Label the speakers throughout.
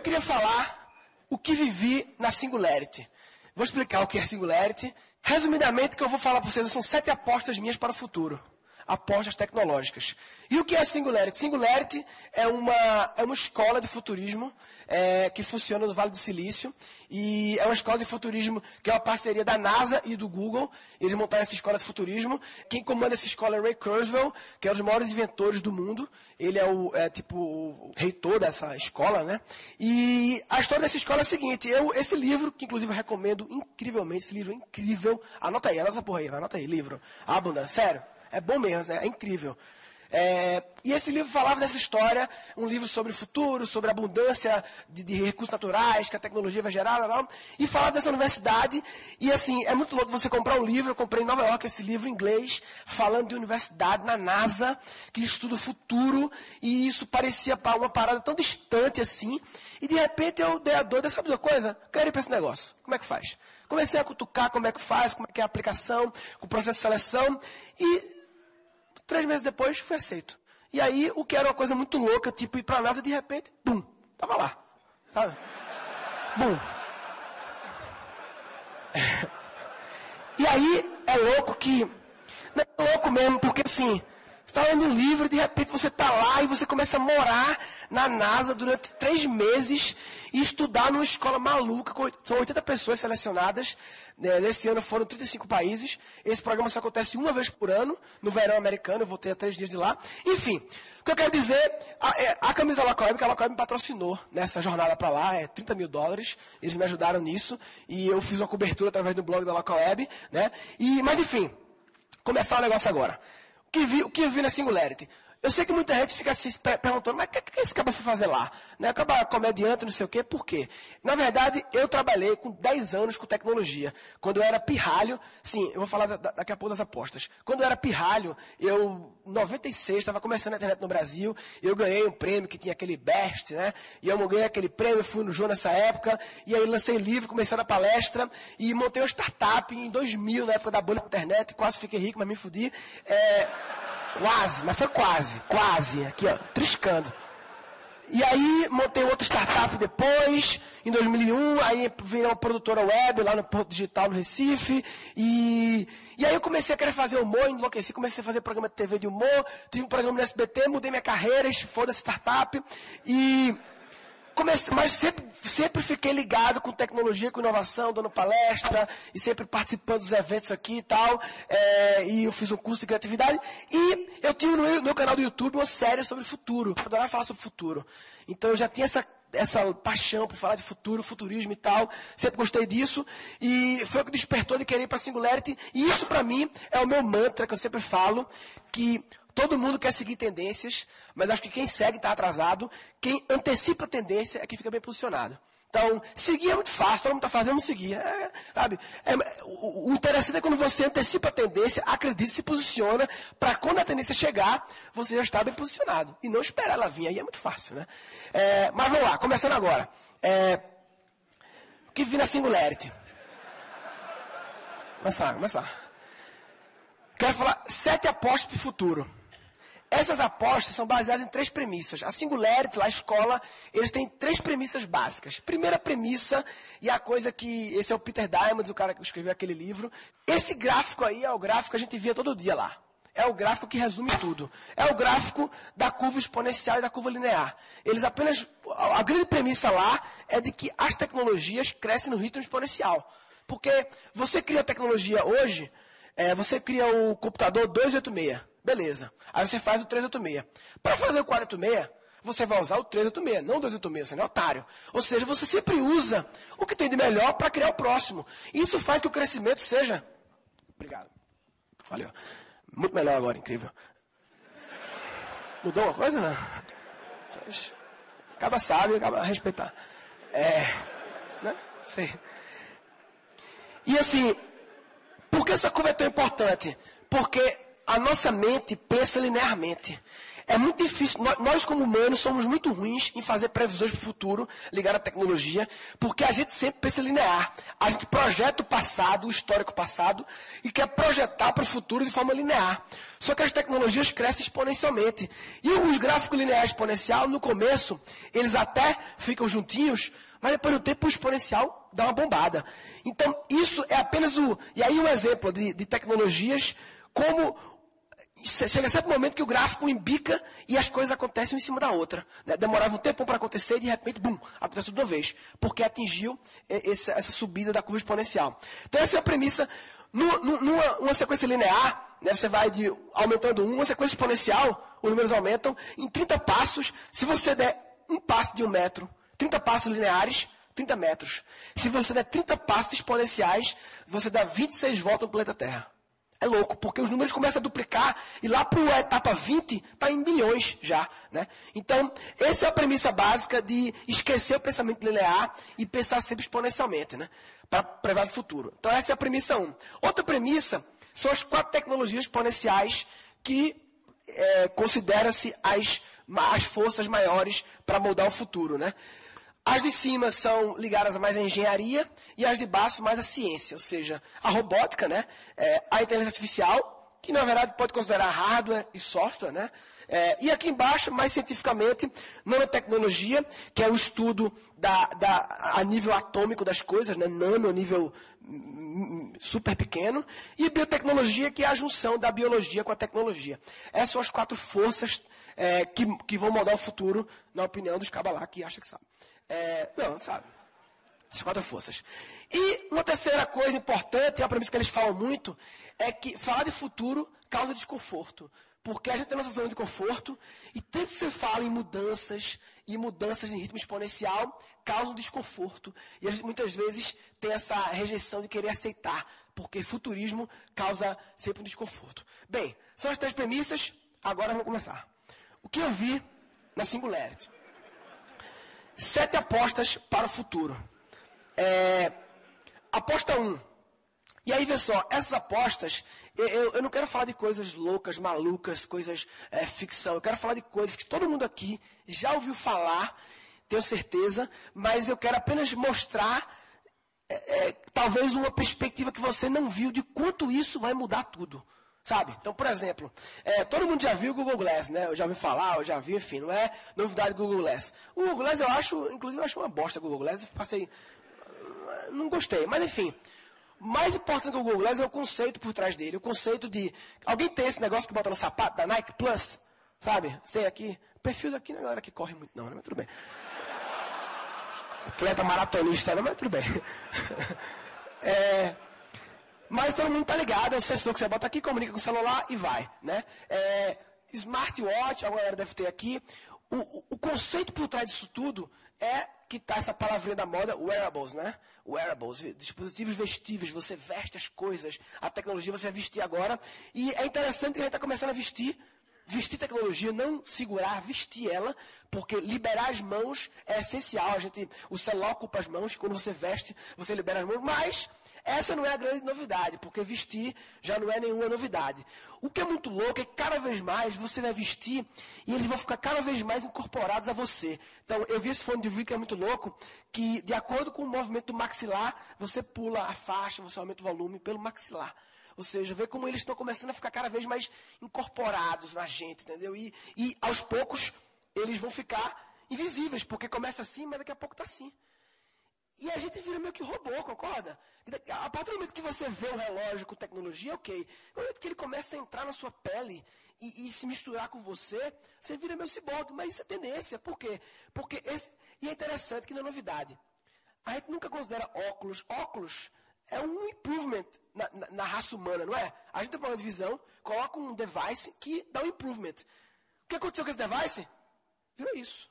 Speaker 1: Eu queria falar o que vivi na Singularity. Vou explicar o que é Singularity. Resumidamente, o que eu vou falar para vocês são sete apostas minhas para o futuro apostas tecnológicas. E o que é Singularity? Singularity é uma, é uma escola de futurismo é, que funciona no Vale do Silício. E é uma escola de futurismo que é uma parceria da NASA e do Google. Eles montaram essa escola de futurismo. Quem comanda essa escola é Ray Kurzweil, que é um dos maiores inventores do mundo. Ele é o é, tipo o reitor dessa escola, né? E a história dessa escola é a seguinte: eu, esse livro, que inclusive eu recomendo incrivelmente, esse livro é incrível. Anota aí, anota porra aí, anota aí, livro. Abunda, sério. É bom mesmo, né? é incrível. É, e esse livro falava dessa história, um livro sobre o futuro, sobre a abundância de, de recursos naturais que a tecnologia vai gerar, não, e falava dessa universidade. E assim, é muito louco você comprar um livro. Eu comprei em Nova York esse livro em inglês, falando de universidade na NASA, que estuda o futuro, e isso parecia uma parada tão distante assim. E de repente eu dei a doida, sabe uma coisa? Quero ir para esse negócio. Como é que faz? Comecei a cutucar como é que faz, como é que é a aplicação, o processo de seleção, e Três meses depois, fui aceito. E aí, o que era uma coisa muito louca, tipo ir para a NASA, de repente, bum, tava lá. Sabe? Bum. E aí, é louco que. Não é louco mesmo, porque assim, está lendo um livro e de repente você está lá e você começa a morar na NASA durante três meses e estudar numa escola maluca. São 80 pessoas selecionadas. Né, nesse ano foram 35 países. Esse programa só acontece uma vez por ano, no verão americano. Eu voltei a três dias de lá. Enfim, o que eu quero dizer, a, é, a camisa Lacoeb, que a Lacoeb me patrocinou nessa jornada para lá, é 30 mil dólares. Eles me ajudaram nisso. E eu fiz uma cobertura através do blog da Lacoeb. Né? E, mas enfim, começar o negócio agora. Que, vi, que eu vi na Singularity? Eu sei que muita gente fica se perguntando, mas o que, que esse cara foi fazer lá? Né? Acaba comediante, não sei o quê, por quê? Na verdade, eu trabalhei com 10 anos com tecnologia. Quando eu era pirralho, sim, eu vou falar daqui a pouco das apostas. Quando eu era pirralho, eu, em 96, estava começando a internet no Brasil, eu ganhei um prêmio que tinha aquele Best, né? E eu ganhei aquele prêmio, fui no João nessa época, e aí lancei livro, comecei na palestra, e montei uma startup em 2000, na época da bolha da internet, quase fiquei rico, mas me fudi. É... Quase, mas foi quase, quase. Aqui, ó, triscando. E aí montei outra startup depois, em 2001, aí virei uma produtora web lá no Porto Digital no Recife. E, e aí eu comecei a querer fazer humor, enlouqueci, comecei a fazer programa de TV de humor, tive um programa no SBT, mudei minha carreira, foda startup. E comecei, mas sempre, sempre fiquei ligado com tecnologia, com inovação, dando palestra e sempre participando dos eventos aqui e tal. É, e eu fiz um curso de criatividade. E eu tinha no meu canal do YouTube uma série sobre futuro. Eu adorava falar sobre futuro. Então eu já tinha essa essa paixão por falar de futuro, futurismo e tal. Sempre gostei disso. E foi o que despertou de querer ir para Singularity. E isso, para mim, é o meu mantra que eu sempre falo, que Todo mundo quer seguir tendências, mas acho que quem segue está atrasado. Quem antecipa a tendência é que fica bem posicionado. Então, seguir é muito fácil, todo mundo está fazendo, vamos seguir. É, sabe? É, o, o, interessante é quando você antecipa a tendência, acredita, se posiciona, para quando a tendência chegar, você já está bem posicionado. E não esperar ela vir, aí é muito fácil. Né? É, mas vamos lá, começando agora. É, o que vi na Singularity? Começar, começar. Quero falar sete apostas para o futuro. Essas apostas são baseadas em três premissas. A Singularity, lá a escola, eles têm três premissas básicas. Primeira premissa, e a coisa que. Esse é o Peter Diamond, o cara que escreveu aquele livro. Esse gráfico aí é o gráfico que a gente via todo dia lá. É o gráfico que resume tudo. É o gráfico da curva exponencial e da curva linear. Eles apenas. A grande premissa lá é de que as tecnologias crescem no ritmo exponencial. Porque você cria tecnologia hoje, é, você cria o computador 286. Beleza. Aí você faz o 386. Para fazer o 486, você vai usar o 386, não o 286, você não é otário. Ou seja, você sempre usa o que tem de melhor para criar o próximo. Isso faz que o crescimento seja. Obrigado. Valeu. Muito melhor agora, incrível. Mudou uma coisa? Não? Acaba sabe, acaba respeitar. É. Né? Sei. E assim, por que essa curva é tão importante? Porque a nossa mente pensa linearmente. É muito difícil, nós como humanos somos muito ruins em fazer previsões para o futuro ligadas à tecnologia, porque a gente sempre pensa linear. A gente projeta o passado, o histórico passado, e quer projetar para o futuro de forma linear. Só que as tecnologias crescem exponencialmente. E os gráficos lineares exponencial, no começo, eles até ficam juntinhos, mas depois do tempo o exponencial dá uma bombada. Então, isso é apenas o. E aí, um exemplo de, de tecnologias como chega sempre um momento que o gráfico embica e as coisas acontecem em cima da outra. Né? Demorava um tempo para acontecer e de repente, bum, acontece tudo de uma vez. Porque atingiu essa, essa, subida da curva exponencial. Então essa é a premissa. numa uma sequência linear, né, você vai de aumentando um, uma sequência exponencial, os números aumentam. Em 30 passos, se você der um passo de um metro, 30 passos lineares, 30 metros. Se você der 30 passos exponenciais, você dá 26 voltas no planeta Terra. É louco, porque os números começam a duplicar e lá para a etapa 20 está em bilhões já. Né? Então, essa é a premissa básica de esquecer o pensamento linear e pensar sempre exponencialmente, né? para prever o futuro. Então, essa é a premissa 1. Outra premissa são as quatro tecnologias exponenciais que é, considera-se as, as forças maiores para mudar o futuro. Né? As de cima são ligadas mais à engenharia e as de baixo mais à ciência, ou seja, a robótica, né? É, a inteligência artificial, que na verdade pode considerar hardware e software, né? É, e aqui embaixo, mais cientificamente, nanotecnologia, que é o estudo da, da, a nível atômico das coisas, né? nano a nível hum, super pequeno, e biotecnologia, que é a junção da biologia com a tecnologia. Essas são as quatro forças é, que, que vão mudar o futuro, na opinião dos cabalá que acha que sabe. É, não, sabe? As quatro forças. E uma terceira coisa importante, é uma premissa que eles falam muito, é que falar de futuro causa desconforto. Porque a gente tem nossa zona de conforto e sempre que você fala em mudanças e mudanças em ritmo exponencial, causa um desconforto. E a gente muitas vezes tem essa rejeição de querer aceitar, porque futurismo causa sempre um desconforto. Bem, são as três premissas, agora vamos começar. O que eu vi na Singularity? Sete apostas para o futuro. É, aposta 1. Um. E aí, vê só, essas apostas, eu, eu, não quero falar de coisas loucas, malucas, coisas é, ficção. Eu quero falar de coisas que todo mundo aqui já ouviu falar, tenho certeza, mas eu quero apenas mostrar, é, é, talvez, uma perspectiva que você não viu de quanto isso vai mudar tudo. Sabe? Então, por exemplo, é, todo mundo já viu o Google Glass, né? Eu já ouvi falar, eu já vi, enfim, não é novidade do Google Glass. O Google Glass eu acho, inclusive eu acho uma bosta o Google Glass, passei. Não gostei, mas enfim. Mais importante que o Google Glass é o conceito por trás dele. O conceito de. Alguém tem esse negócio que bota no sapato da Nike Plus? Sabe? Sei aqui. Perfil daqui não é galera que corre muito, não, né? Mas tudo bem. Atleta maratonista, não, mas tudo bem. é. Mas todo mundo está ligado, é o sensor que você bota aqui, comunica com o celular e vai. Né? É, smartwatch, a galera deve ter aqui. O, o, o, conceito por trás disso tudo é que está essa palavrinha da moda, wearables, né? Wearables, dispositivos vestíveis, você veste as coisas, a tecnologia você vai vestir agora. E é interessante que a gente está começando a vestir vestir tecnologia, não segurar, vestir ela, porque liberar as mãos é essencial. A gente, o celular ocupa as mãos, quando você veste, você libera as mãos, mas essa não é a grande novidade, porque vestir já não é nenhuma novidade. O que é muito louco é que cada vez mais você vai vestir e eles vão ficar cada vez mais incorporados a você. Então, eu vi esse fone de ouvido que é muito louco, que de acordo com o movimento do maxilar, você pula a faixa, você aumenta o volume pelo maxilar. Ou seja, vê como eles estão começando a ficar cada vez mais incorporados na gente, entendeu? E, e aos poucos eles vão ficar invisíveis, porque começa assim, mas daqui a pouco está assim. E a gente vira meio que robô, concorda? A partir do momento que você vê o relógio com tecnologia, ok. No momento que ele começa a entrar na sua pele e, e se misturar com você, você vira meio ciborgue. Mas isso é tendência. Por quê? Porque esse, e é interessante que não é novidade. A gente nunca considera óculos. Óculos é um improvement na, na, na raça humana, não é? A gente tem problema de visão, coloca um device que dá um improvement. O que aconteceu com esse device? Virou isso.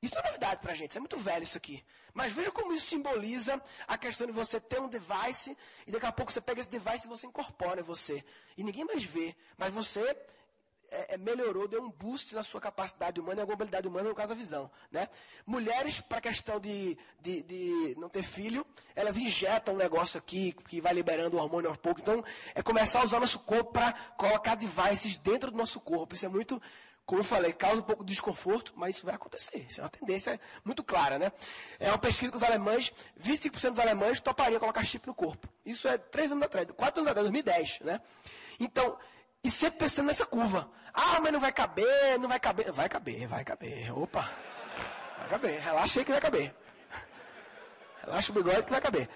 Speaker 1: Isso é novidade para a gente, isso é muito velho isso aqui. Mas veja como isso simboliza a questão de você ter um device e daqui a pouco você pega esse device e você incorpora em você. E ninguém mais vê, mas você é, é, melhorou, deu um boost na sua capacidade humana e a habilidade humana, no caso a visão. Né? Mulheres, para a questão de, de, de, não ter filho, elas injetam um negócio aqui que vai liberando o hormônio aos poucos. Então, é começar a usar nosso corpo para colocar devices dentro do nosso corpo. Isso é muito como eu falei, causa um pouco de desconforto, mas isso vai acontecer. Isso é uma tendência muito clara, né? É uma pesquisa que os alemães, 25% dos alemães topariam colocar chip no corpo. Isso é três anos atrás, quatro anos atrás, 2010, né? Então, e sempre pensando nessa curva. Ah, mas não vai caber, não vai caber. Vai caber, vai caber. Opa, vai caber. Relaxa aí que vai caber. Relaxa o bigode que vai caber.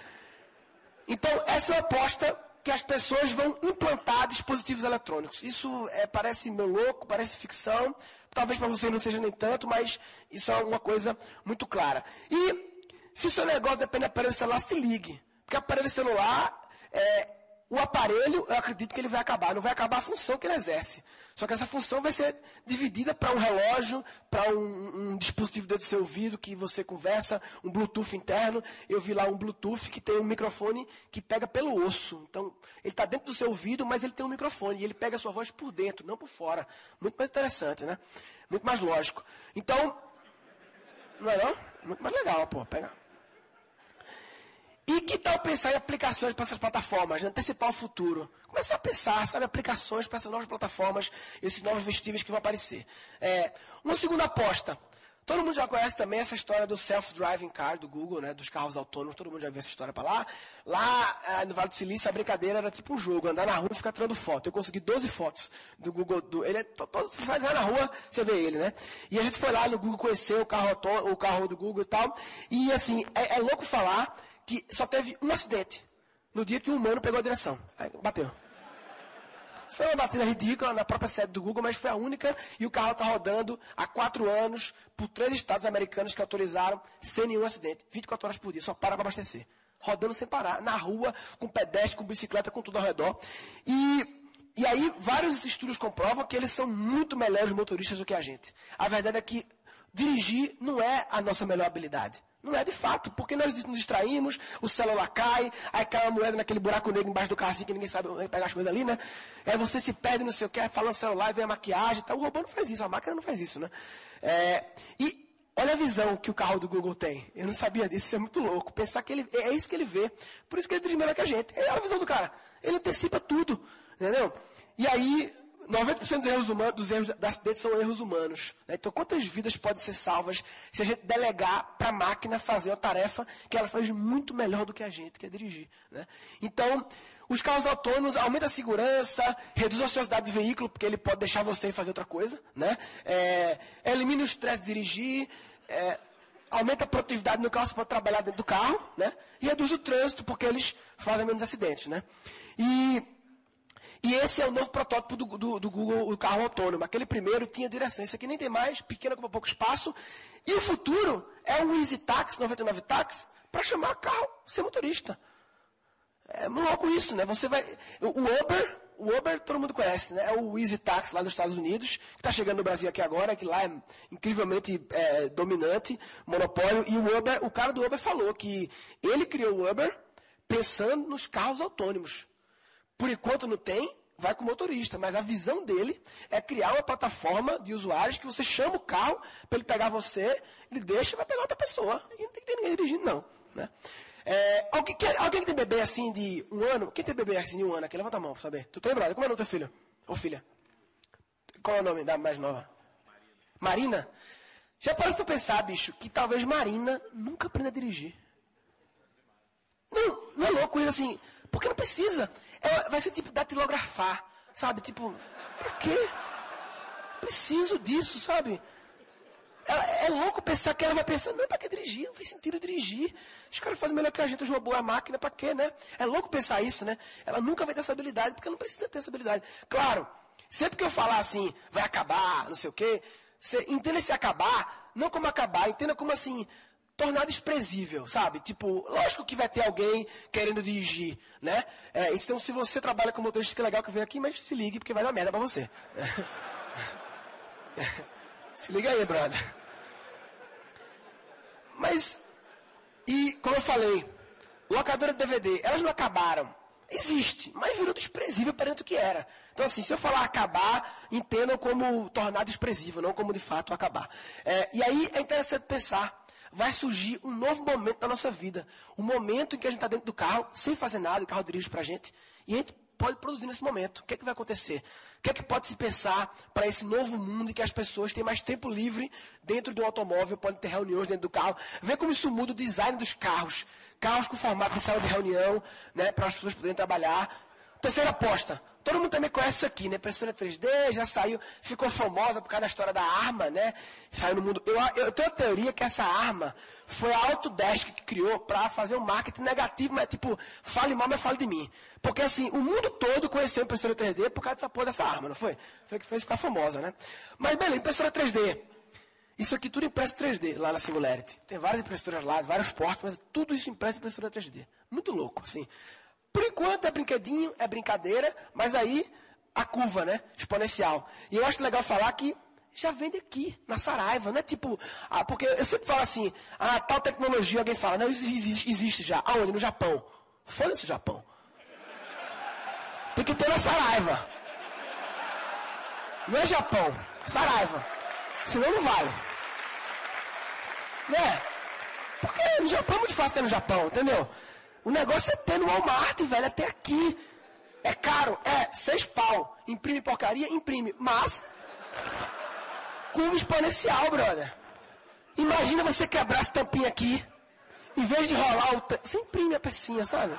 Speaker 1: Então, essa é a aposta que as pessoas vão implantar dispositivos eletrônicos. Isso é, parece meu louco, parece ficção. Talvez para você não seja nem tanto, mas isso é uma coisa muito clara. E se o seu negócio depende do aparelho celular, se ligue. Porque aparelho celular, é, o aparelho, eu acredito que ele vai acabar. Não vai acabar a função que ele exerce. Só que essa função vai ser dividida para um relógio, para um, um, dispositivo dentro do seu ouvido que você conversa, um Bluetooth interno. Eu vi lá um Bluetooth que tem um microfone que pega pelo osso. Então, ele está dentro do seu ouvido, mas ele tem um microfone e ele pega a sua voz por dentro, não por fora. Muito mais interessante, né? Muito mais lógico. Então, não é não? Muito mais legal, pô, pega. E que tal pensar em aplicações para essas plataformas, né? antecipar o futuro? Começar a pensar, sabe, aplicações para essas novas plataformas, esses novos vestíveis que vão aparecer. É, uma segunda aposta. Todo mundo já conhece também essa história do self-driving car do Google, né, dos carros autônomos. Todo mundo já viu essa história para lá. Lá é, no Vale do Silício, a brincadeira era tipo um jogo, andar na rua e ficar tirando foto. Eu consegui 12 fotos do Google. Do, ele é todo, você vai na rua, você vê ele, né? E a gente foi lá no Google conhecer o carro, o carro do Google e tal. E assim, é, é louco falar que só teve um acidente no dia que um humano pegou a direção. Aí bateu. Foi uma batida ridícula na própria sede do Google, mas foi a única. E o carro está rodando há quatro anos por três estados americanos que autorizaram sem nenhum acidente. 24 horas por dia, só para para abastecer. Rodando sem parar, na rua, com pedestre, com bicicleta, com tudo ao redor. E, e aí, vários estudos comprovam que eles são muito melhores motoristas do que a gente. A verdade é que dirigir não é a nossa melhor habilidade. Não é de fato, porque nós nos distraímos, o celular cai, aí cai uma moeda naquele buraco negro embaixo do carro assim que ninguém sabe pegar as coisas ali, né? Aí você se perde, não sei o que, fala no celular, vem a maquiagem, tá? o robô não faz isso, a máquina não faz isso, né? É, e olha a visão que o carro do Google tem. Eu não sabia disso, isso é muito louco. Pensar que ele é isso que ele vê. Por isso que ele dirige melhor que a gente. É a visão do cara. Ele antecipa tudo, entendeu? E aí 90% dos erros, humanos, dos erros da acidente são erros humanos. Né? Então, quantas vidas podem ser salvas se a gente delegar para a máquina fazer uma tarefa que ela faz muito melhor do que a gente, que é dirigir? Né? Então, os carros autônomos aumentam a segurança, reduz a velocidade do veículo, porque ele pode deixar você fazer outra coisa. Né? É, elimina o estresse de dirigir. É, aumenta a produtividade no carro, você pode trabalhar dentro do carro. Né? E reduz o trânsito, porque eles fazem menos acidentes. Né? E e esse é o novo protótipo do, do, do Google, o carro autônomo. Aquele primeiro tinha direção. Esse aqui nem tem mais, pequeno com pouco espaço. E o futuro é um Easy Taxi, 99 Taxi, para chamar carro sem motorista. É louco isso, né? Você vai. O Uber, o Uber todo mundo conhece, né? É o Easy Taxi lá dos Estados Unidos, que está chegando no Brasil aqui agora, que lá é incrivelmente é, dominante, monopólio. E o Uber, o cara do Uber falou que ele criou o Uber pensando nos carros autônomos. Por enquanto não tem, vai com o motorista, mas a visão dele é criar uma plataforma de usuários que você chama o carro para ele pegar você, ele deixa e vai pegar outra pessoa. E não tem que ter ninguém dirigindo, não. Né? É, alguém, que, alguém que tem bebê assim de um ano? Quem tem bebê assim de um ano aqui? Levanta a mão para saber. Tu tem, brother? Como é o nome do teu filho? Ou filha? Qual é o nome da mais nova? Marina. Marina? Já parece para pensar, bicho, que talvez Marina nunca aprenda a dirigir. Não, não é louco isso assim. Porque não precisa. Vai ser tipo datilografar, sabe? Tipo, pra quê? Preciso disso, sabe? É, é, louco pensar que ela vai pensar, não, pra que dirigir? Não faz sentido dirigir. Os caras fazem melhor que a gente, os robôs, a máquina, pra quê, né? É louco pensar isso, né? Ela nunca vai ter essa habilidade, porque não precisa ter essa habilidade. Claro, sempre que eu falar assim, vai acabar, não sei o quê, você entenda esse acabar, não como acabar, entenda como assim, tornar desprezível, sabe? Tipo, lógico que vai ter alguém querendo dirigir, né? É, então, se você trabalha com motorista, que legal que vem aqui, mas se ligue, porque vai dar merda pra você. se liga aí, brother. Mas, e como eu falei, locadora de DVD, elas não acabaram. Existe, mas virou desprezível perante o que era. Então, assim, se eu falar acabar, entendam como tornar desprezível, não como de fato acabar. É, e aí é interessante pensar vai surgir um novo momento da nossa vida. Um momento em que a gente está dentro do carro, sem fazer nada, o carro dirige para a gente, e a gente pode produzir nesse momento? O que, é que vai acontecer? O que é que pode se pensar para esse novo mundo em que as pessoas têm mais tempo livre dentro de um automóvel, podem ter reuniões dentro do carro? Vê como isso muda o design dos carros. Carros com formato de sala de reunião, né, para as pessoas poderem trabalhar. Terceira aposta. Todo mundo também conhece isso aqui, né? Impressora 3D, já saiu, ficou famosa por causa da história da arma, né? Saiu no mundo. Eu, eu tenho a teoria que essa arma foi a Autodesk que criou para fazer um marketing negativo, mas tipo, fale mal, mas fale de mim. Porque assim, o mundo todo conheceu a impressora 3D por causa dessa porra dessa arma, não foi? Foi que fez ficar famosa, né? Mas beleza, impressora 3D. Isso aqui tudo impresso 3D lá na Singularity. Tem várias impressoras lá, vários portos, mas tudo isso impresso em impressora 3D. Muito louco, assim. Por enquanto é brinquedinho, é brincadeira, mas aí a curva, né? Exponencial. E eu acho legal falar que já vende aqui, na Saraiva, não é tipo. Ah, porque eu sempre falo assim, ah, tal tecnologia, alguém fala, não, existe, existe já. Aonde? No Japão. Foda-se o Japão. Tem que ter na Saraiva. Não é Japão, Saraiva. Senão não vale. Né? Porque no Japão é muito fácil ter no Japão, entendeu? O negócio é ter no Walmart, velho, até aqui. É caro, é, seis pau. Imprime porcaria, imprime. Mas, curva exponencial, brother. Imagina você quebrar essa tampinha aqui. Em vez de rolar o. Você imprime a pecinha, sabe?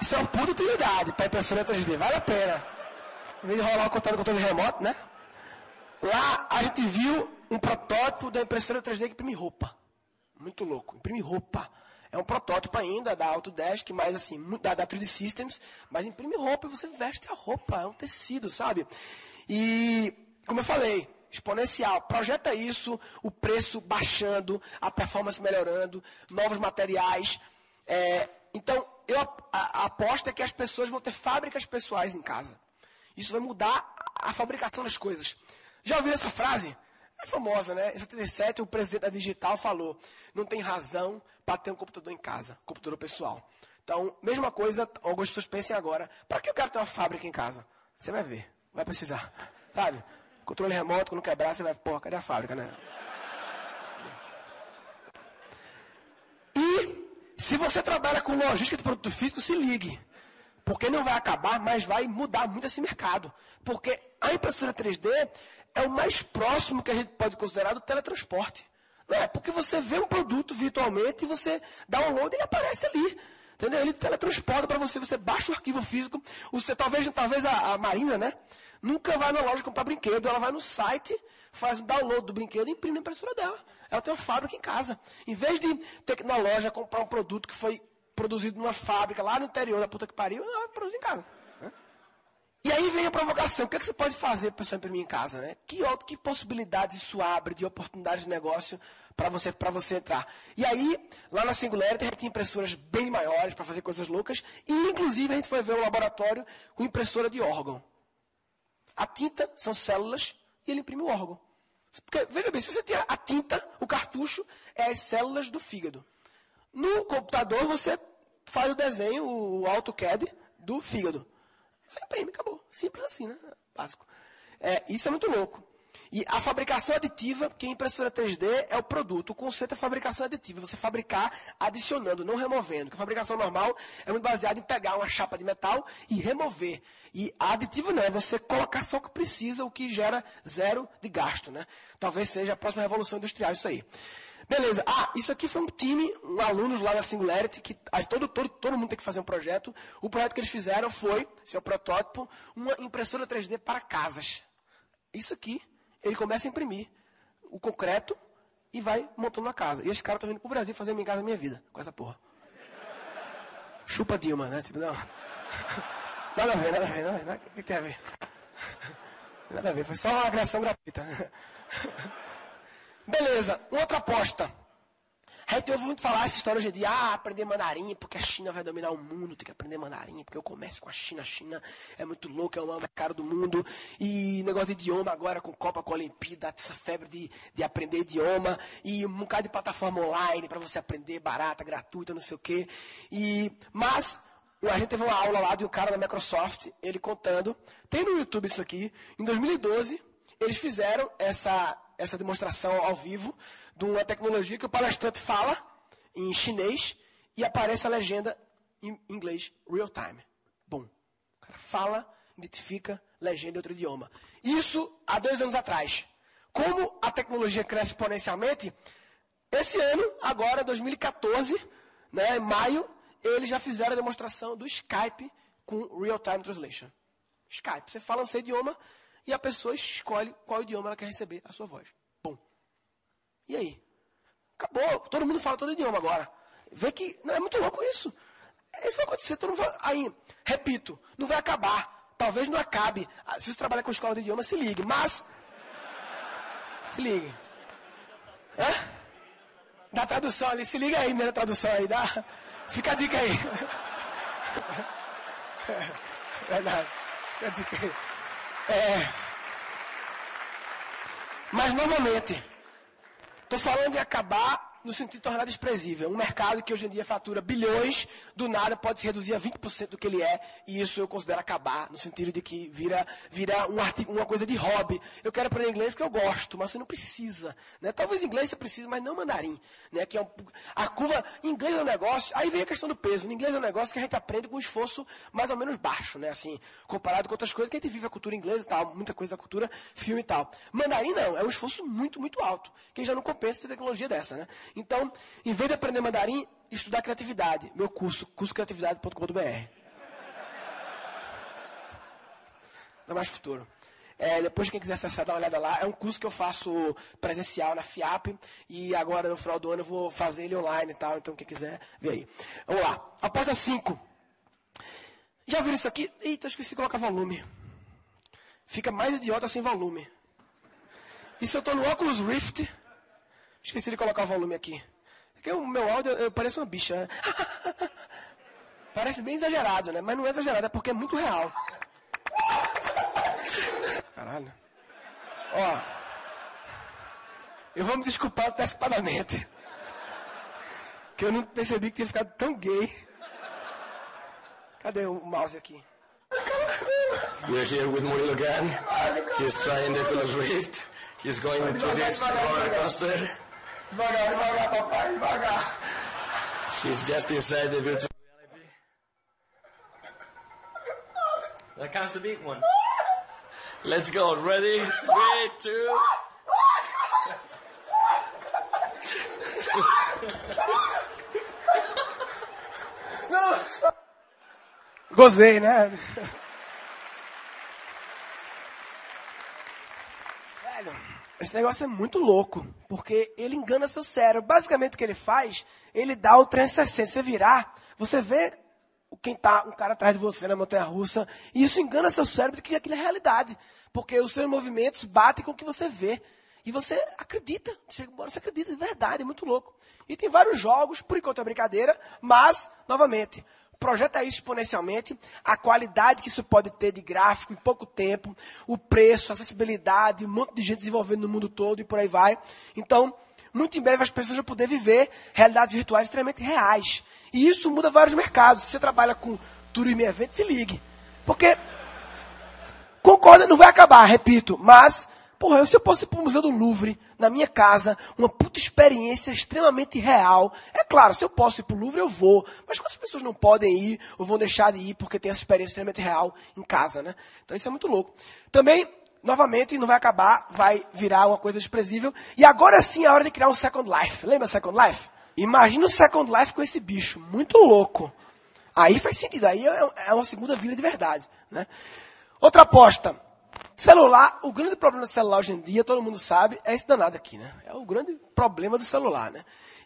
Speaker 1: Isso é uma puta utilidade para impressora 3D. Vale a pena. Em vez de rolar o controle, controle remoto, né? Lá a gente viu um protótipo da impressora 3D que imprime roupa. Muito louco. Imprime roupa. É um protótipo ainda da Autodesk, mas assim, da, da 3D Systems, mas imprime roupa e você veste a roupa, é um tecido, sabe? E, como eu falei, exponencial. Projeta isso, o preço baixando, a performance melhorando, novos materiais. É, então, eu aposto é que as pessoas vão ter fábricas pessoais em casa. Isso vai mudar a fabricação das coisas. Já ouviram essa frase? É famosa, né? Em 77, o presidente da Digital falou: não tem razão para ter um computador em casa, computador pessoal. Então, mesma coisa, algumas pessoas pensem agora: para que eu quero ter uma fábrica em casa? Você vai ver, vai precisar. Sabe? Controle remoto, quando quebrar, você vai, pô, cadê a fábrica, né? E, se você trabalha com logística de produto físico, se ligue. Porque não vai acabar, mas vai mudar muito esse mercado. Porque a impressora 3D é o mais próximo que a gente pode considerar do teletransporte. Não é? Porque você vê um produto virtualmente e você dá um download e ele aparece ali. Entendeu? Ele teletransporta para você, você baixa o arquivo físico. Você, talvez talvez a, a Marina, né? Nunca vai na loja comprar brinquedo. Ela vai no site, faz o download do brinquedo e imprime na impressora dela. Ela tem uma fábrica em casa. Em vez de ter que ir na loja comprar um produto que foi produzido numa fábrica lá no interior da puta que pariu, ela produz em casa. E aí vem a provocação. O que, é que você pode fazer para você imprimir em casa? Né? Que, que possibilidades isso abre de oportunidades de negócio para você, você entrar? E aí, lá na Singularity, a gente tem impressoras bem maiores para fazer coisas loucas. E, inclusive, a gente foi ver um laboratório com impressora de órgão. A tinta são células e ele imprime o órgão. Porque, veja bem, se você tem a tinta, o cartucho, é as células do fígado. No computador, você faz o desenho, o AutoCAD, do fígado. Você imprime, acabou. Simples assim, né? Básico. É, isso é muito louco. E a fabricação aditiva, porque a impressora 3D é o produto. O conceito é fabricação aditiva. Você fabricar adicionando, não removendo. Porque a fabricação normal é muito baseada em pegar uma chapa de metal e remover. E a aditiva não, é você colocar só o que precisa, o que gera zero de gasto. Né? Talvez seja a próxima revolução industrial isso aí. Beleza. Ah, isso aqui foi um time, um alunos lá da Singularity, que todo, todo, todo mundo tem que fazer um projeto. O projeto que eles fizeram foi, seu protótipo, uma impressora 3D para casas. Isso aqui, ele começa a imprimir o concreto e vai montando a casa. E esse cara tá vindo pro Brasil fazer minha casa minha vida, com essa porra. Chupa Dilma, né? Tipo, não. Nada a ver, nada a ver, nada a ver. O que tem a ver? Nada a ver, foi só uma agressão gratuita. Beleza, outra aposta. A gente ouve muito falar essa história hoje de ah, aprender mandarim, porque a China vai dominar o mundo, tem que aprender mandarim, porque o comércio com a China, a China é muito louco, é o maior mercado do mundo. E negócio de idioma agora com Copa, com a Olimpíada, essa febre de, de aprender idioma, e um bocado de plataforma online para você aprender, barata, gratuita, não sei o quê. E, mas a gente teve uma aula lá de um cara da Microsoft, ele contando, tem no YouTube isso aqui, em 2012, eles fizeram essa essa demonstração ao vivo de uma tecnologia que o palestrante fala em chinês e aparece a legenda em inglês real time. Bom. Fala, identifica, legenda em outro idioma. Isso há dois anos atrás. Como a tecnologia cresce exponencialmente, esse ano, agora, 2014, né, em maio, eles já fizeram a demonstração do Skype com Real-Time Translation. Skype. Você fala um seu idioma e a pessoa escolhe qual idioma ela quer receber a sua voz. Bom. E aí? Acabou. Todo mundo fala todo idioma agora. Vê que não é muito louco isso. Isso vai acontecer. Todo vai, aí, repito, não vai acabar. Talvez não acabe. Ah, se você trabalha com escola de idioma, se ligue. Mas. Se ligue. É? Da tradução ali. Se liga aí, minha tradução aí. Dá. Fica a dica aí. Verdade. Fica a dica aí. É. Mas, novamente, estou falando de acabar no sentido de tornar desprezível. Um mercado que hoje em dia fatura bilhões, do nada pode se reduzir a 20% do que ele é, e isso eu considero acabar, no sentido de que vira, vira um artigo, uma coisa de hobby. Eu quero aprender inglês porque eu gosto, mas você não precisa. Né? Talvez inglês você precise, mas não mandarim. Né? Que é um, a curva, inglês é um negócio, aí vem a questão do peso. No inglês é um negócio que a gente aprende com um esforço mais ou menos baixo, né? assim, comparado com outras coisas que a gente vive a cultura inglesa e tal, muita coisa da cultura, filme e tal. Mandarim não, é um esforço muito, muito alto, que já não compensa ter tecnologia dessa. Né? Então, em vez de aprender mandarim, estudar criatividade. Meu curso, cursocreatividade.com.br. Não mais futuro. É, depois, quem quiser acessar, dá uma olhada lá. É um curso que eu faço presencial na FIAP. E agora, no final do ano, eu vou fazer ele online e tal. Então, quem quiser, vê aí. Vamos lá. Aposta 5. Já viram isso aqui? Eita, esqueci de colocar volume. Fica mais idiota sem volume. Isso eu estou no Oculus Rift. Esqueci de colocar o volume aqui. Porque o meu áudio, eu, pareço uma bicha. Né? Parece bem exagerado, né? Mas não é exagerado, é porque é muito real. Caralho. Ó. Eu vou me desculpar antecipadamente. Que eu não percebi que tinha ficado tão gay. Cadê o mouse aqui?
Speaker 2: We're here with Murilo again. He's trying Oculus Rift. He's going to this roller coaster.
Speaker 1: Devagar, devagar, papai, devagar.
Speaker 2: She's just inside the virtual reality.
Speaker 3: That counts the beat one.
Speaker 2: Let's go. Ready? Three, two. no!
Speaker 1: Gozei, né? Esse negócio é muito louco, porque ele engana seu cérebro. Basicamente o que ele faz, ele dá o 360. Você virar, você vê quem tá, um cara atrás de você na montanha russa, e isso engana seu cérebro de que aquilo é realidade. Porque os seus movimentos batem com o que você vê. E você acredita, chega embora, você acredita, de verdade, é muito louco. E tem vários jogos, por enquanto é brincadeira, mas, novamente, projeta isso exponencialmente, a qualidade que isso pode ter de gráfico em pouco tempo, o preço, a acessibilidade, um monte de gente desenvolvendo no mundo todo e por aí vai. Então, muito em breve as pessoas vão poder viver realidades virtuais extremamente reais. E isso muda vários mercados. Se você trabalha com turismo e eventos, se ligue. Porque, concorda, não vai acabar, repito, mas Porra, se eu posso ir para o Museu do Louvre, na minha casa, uma puta experiência extremamente real. É claro, se eu posso ir para o Louvre, eu vou. Mas quantas pessoas não podem ir ou vão deixar de ir porque tem essa experiência extremamente real em casa, né? Então isso é muito louco. Também, novamente, não vai acabar, vai virar uma coisa desprezível. E agora sim é a hora de criar um Second Life. Lembra Second Life? Imagina o Second Life com esse bicho, muito louco. Aí faz sentido, aí é, é uma segunda vida de verdade. Né? Outra aposta. Celular, o grande problema do celular hoje em dia, todo mundo sabe, é esse danado aqui, né? É o grande problema do celular, né?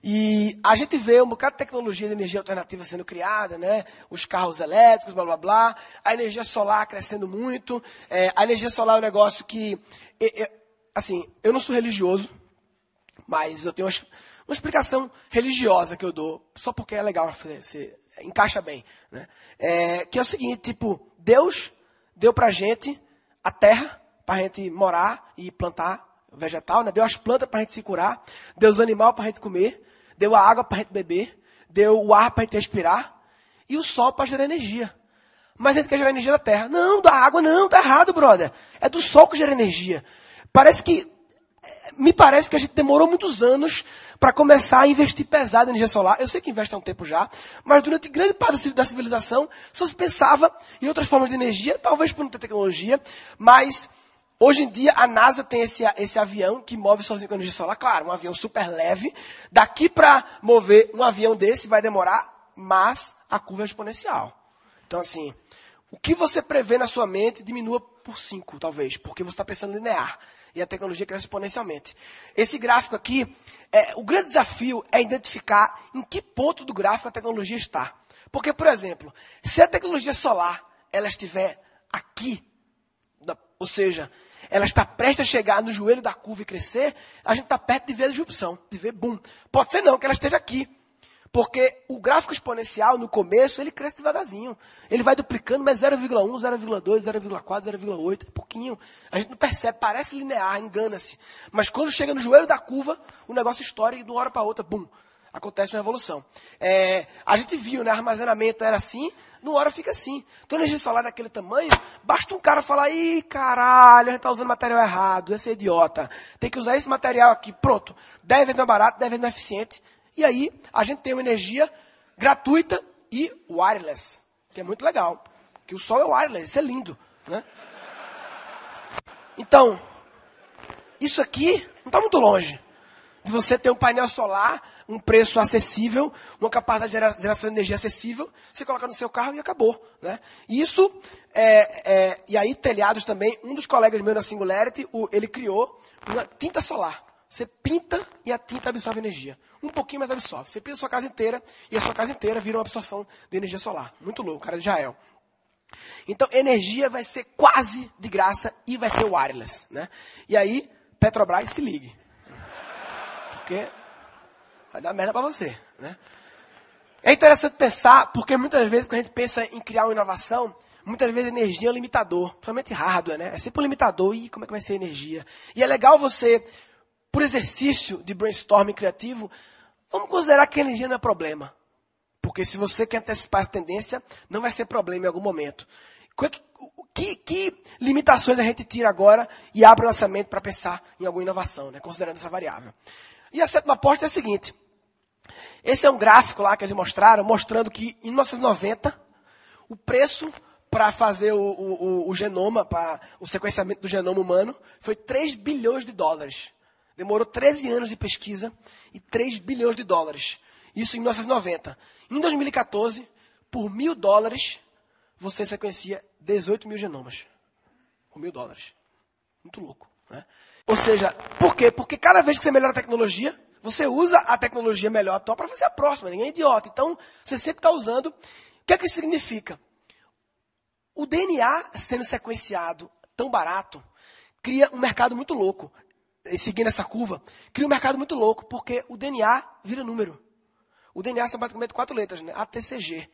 Speaker 1: E a gente vê um bocado de tecnologia de energia alternativa sendo criada, né? Os carros elétricos, blá blá blá. A energia solar crescendo muito. É, a energia solar é um negócio que. É, é, assim, eu não sou religioso, mas eu tenho uma, uma, explicação religiosa que eu dou, só porque é legal, se, encaixa bem. Né? É, que é o seguinte: tipo, Deus deu pra gente a terra para a gente morar e plantar vegetal, né? deu as plantas para a gente se curar, deu os animais para a gente comer, deu a água para a gente beber, deu o ar para a gente respirar e o sol para gerar energia. Mas a gente quer gerar energia da terra. Não, da água não, tá errado, brother. É do sol que gera energia. Parece que me parece que a gente demorou muitos anos para começar a investir pesado em energia solar. Eu sei que investe há um tempo já, mas durante grande parte da civilização só se pensava em outras formas de energia, talvez por não ter tecnologia, mas hoje em dia a NASA tem esse, esse avião que move sozinho com energia solar. Claro, um avião super leve. Daqui para mover um avião desse vai demorar, mas a curva é exponencial. Então, assim, o que você prevê na sua mente diminua por 5, talvez, porque você está pensando linear e a tecnologia cresce exponencialmente. Esse gráfico aqui, é, o grande desafio é identificar em que ponto do gráfico a tecnologia está. Porque, por exemplo, se a tecnologia solar ela estiver aqui, ou seja, ela está prestes a chegar no joelho da curva e crescer, a gente está perto de ver a disrupção, de ver boom. Pode ser não, que ela esteja aqui. Porque o gráfico exponencial, no começo, ele cresce devagarzinho. Ele vai duplicando, mas 0,1, 0,2, 0,4, 0,8, é pouquinho. A gente não percebe, parece linear, engana-se. Mas quando chega no joelho da curva, o negócio estoura e de uma hora para outra, bum, acontece uma revolução. É, a gente viu, né, armazenamento era assim, numa hora fica assim. Então, energia solar daquele tamanho, basta um cara falar, ih, caralho, a gente está usando material errado, esse é idiota. Tem que usar esse material aqui, pronto. 10 vezes mais barato, 10 vezes mais eficiente e aí a gente tem uma energia gratuita e wireless, que é muito legal. Que o sol é wireless, isso é lindo. Né? Então, isso aqui não está muito longe de você ter um painel solar, um preço acessível, uma capacidade de geração de energia acessível, você coloca no seu carro e acabou. Né? Isso, é, é, e aí telhados também, um dos colegas meus da Singularity, o, ele criou uma tinta solar. Você pinta e a tinta absorve energia um pouquinho mais absorve. Você pisa a sua casa inteira e a sua casa inteira vira uma absorção de energia solar. Muito louco, cara de Israel. Então, energia vai ser quase de graça e vai ser wireless. Né? E aí, Petrobras, se ligue. Porque vai dar merda para você. Né? É interessante pensar, porque muitas vezes, quando a gente pensa em criar uma inovação, muitas vezes energia é um limitador, principalmente hardware, né? É sempre um limitador, e como é que vai ser a energia? E é legal você por exercício de brainstorming criativo, vamos considerar que a energia não é problema. Porque se você quer antecipar essa tendência, não vai ser problema em algum momento. Que, que limitações a gente tira agora e abre o nossa mente para pensar em alguma inovação, né, considerando essa variável? E a sétima aposta é a seguinte. Esse é um gráfico lá que eles mostraram, mostrando que em 1990, o preço para fazer o, o, o, genoma, para o sequenciamento do genoma humano, foi 3 bilhões de dólares. Demorou 13 anos de pesquisa e 3 bilhões de dólares. Isso em 1990. Em 2014, por mil dólares, você sequencia 18 mil genomas. Por mil dólares. Muito louco. Né? Ou seja, por quê? Porque cada vez que você melhora a tecnologia, você usa a tecnologia melhor atual para fazer a próxima. Ninguém é idiota. Então, você sempre está usando. O que é que isso significa? O DNA sendo sequenciado tão barato cria um mercado muito louco seguindo essa curva, cria um mercado muito louco, porque o DNA vira número. O DNA são praticamente quatro letras, né? ATCG.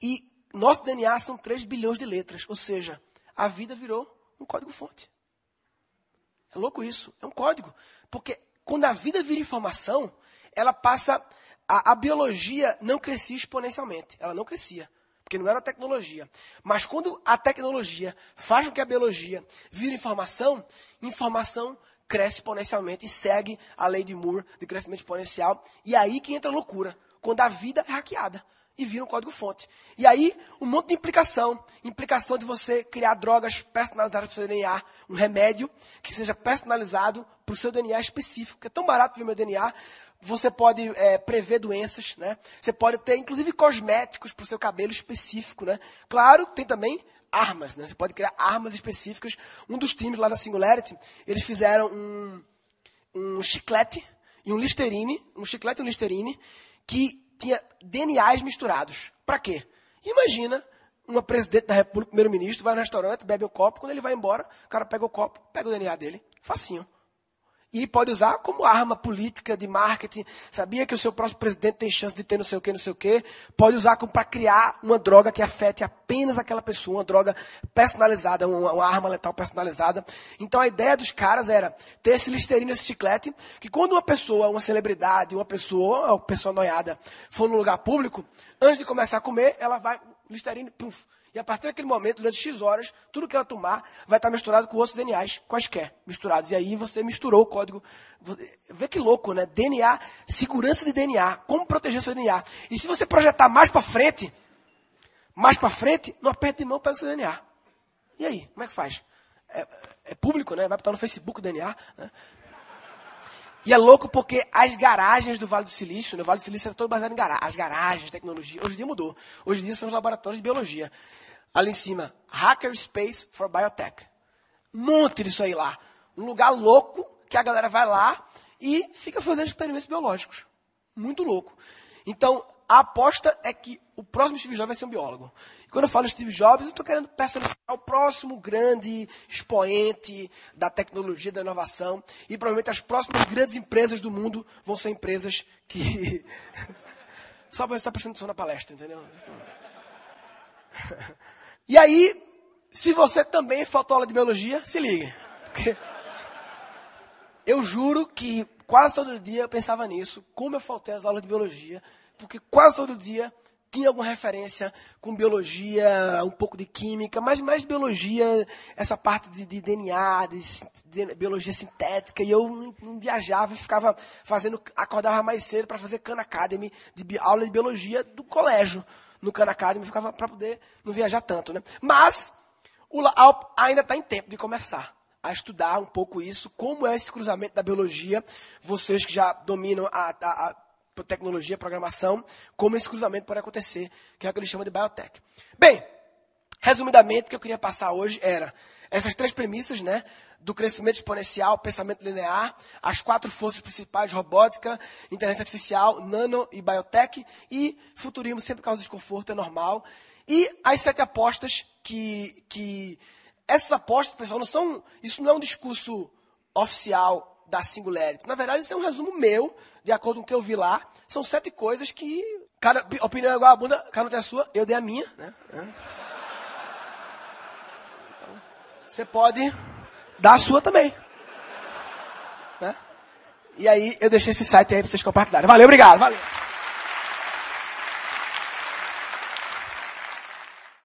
Speaker 1: E nosso DNA são 3 bilhões de letras. Ou seja, a vida virou um código-fonte. É louco isso. É um código. Porque quando a vida vira informação, ela passa. A, a biologia não crescia exponencialmente. Ela não crescia. Porque não era tecnologia. Mas quando a tecnologia faz com que a biologia vire informação, informação cresce exponencialmente e segue a lei de Moore de crescimento exponencial. E aí que entra a loucura, quando a vida é hackeada e vira um código-fonte. E aí, um monte de implicação. Implicação de você criar drogas personalizadas para o seu DNA, um remédio que seja personalizado para o seu DNA específico, que é tão barato ver meu DNA. Você pode é, prever doenças, né? Você pode ter, inclusive, cosméticos para o seu cabelo específico, né? Claro, tem também armas, né? Você pode criar armas específicas. Um dos times lá da Singularity, eles fizeram um, um chiclete e um Listerine, um chiclete e um Listerine, que tinha DNAs misturados. Para quê? Imagina uma presidente da República, primeiro-ministro, vai no restaurante, bebe um copo, quando ele vai embora, o cara pega o copo, pega o DNA dele. Facinho e pode usar como arma política de marketing. Sabia que o seu próximo presidente tem chance de ter não sei o que, não sei o que. Pode usar como para criar uma droga que afete apenas aquela pessoa, uma droga personalizada, uma, uma, arma letal personalizada. Então a ideia dos caras era ter esse listerino, esse chiclete, que quando uma pessoa, uma celebridade, uma pessoa, uma pessoa noiada, for num lugar público, antes de começar a comer, ela vai, listerine, puf, E a partir daquele momento, durante X horas, tudo que ela tomar vai estar misturado com outros DNAs quaisquer misturados. E aí você misturou o código. Vê que louco, né? DNA, segurança de DNA, como proteger seu DNA. E se você projetar mais para frente, mais para frente, não aperta de mão, pega o seu DNA. E aí, como é que faz? É, é público, né? Vai botar no Facebook o DNA. Né? E é louco porque as garagens do Vale do Silício, no né? Vale do Silício era todo baseado em garagens, as garagens, tecnologia. Hoje em dia mudou. Hoje em dia são os laboratórios de biologia. Ali em cima, Hacker Space for Biotech. Um monte aí lá. Um lugar louco que a galera vai lá e fica fazendo experimentos biológicos. Muito louco. Então, a aposta é que o próximo Steve Jobs vai ser um biólogo. Quando eu falo Steve Jobs, eu estou querendo personificar o próximo grande expoente da tecnologia, da inovação. E provavelmente as próximas grandes empresas do mundo vão ser empresas que. Só para estar prestando atenção na palestra, entendeu? E aí, se você também faltou aula de biologia, se ligue. Porque eu juro que quase todo dia eu pensava nisso, como eu faltei as aulas de biologia, porque quase todo dia tinha alguma referência com biologia, um pouco de química, mas mais biologia, essa parte de, de DNA, de, de, biologia sintética, e eu não, viajava e ficava fazendo, acordava mais cedo para fazer Khan Academy, de aula de biologia do colégio, no Khan Academy, ficava para poder não viajar tanto, né? Mas o LAUP ainda está em tempo de começar a estudar um pouco isso, como é esse cruzamento da biologia, vocês que já dominam a, a, a tecnologia, programação, como esse cruzamento pode acontecer, que é o que eles chamam de biotech. Bem, resumidamente, o que eu queria passar hoje era essas três premissas, né? Do crescimento exponencial, pensamento linear, as quatro forças principais, robótica, inteligência artificial, nano e biotech, e futurismo sempre causa desconforto, é normal. E as sete apostas que, que essas apostas, pessoal, não são, isso não é um discurso oficial da Singularity. Na verdade, isso é um resumo meu, de acordo com o que eu vi lá. São sete coisas que. Cada opinião é igual a bunda, cada um tem a sua, eu dei a minha. Né? Então, você pode dar a sua também. Né? E aí, eu deixei esse site aí para vocês compartilharem. Valeu, obrigado. Valeu.